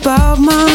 about my